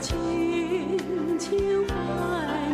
轻轻怀。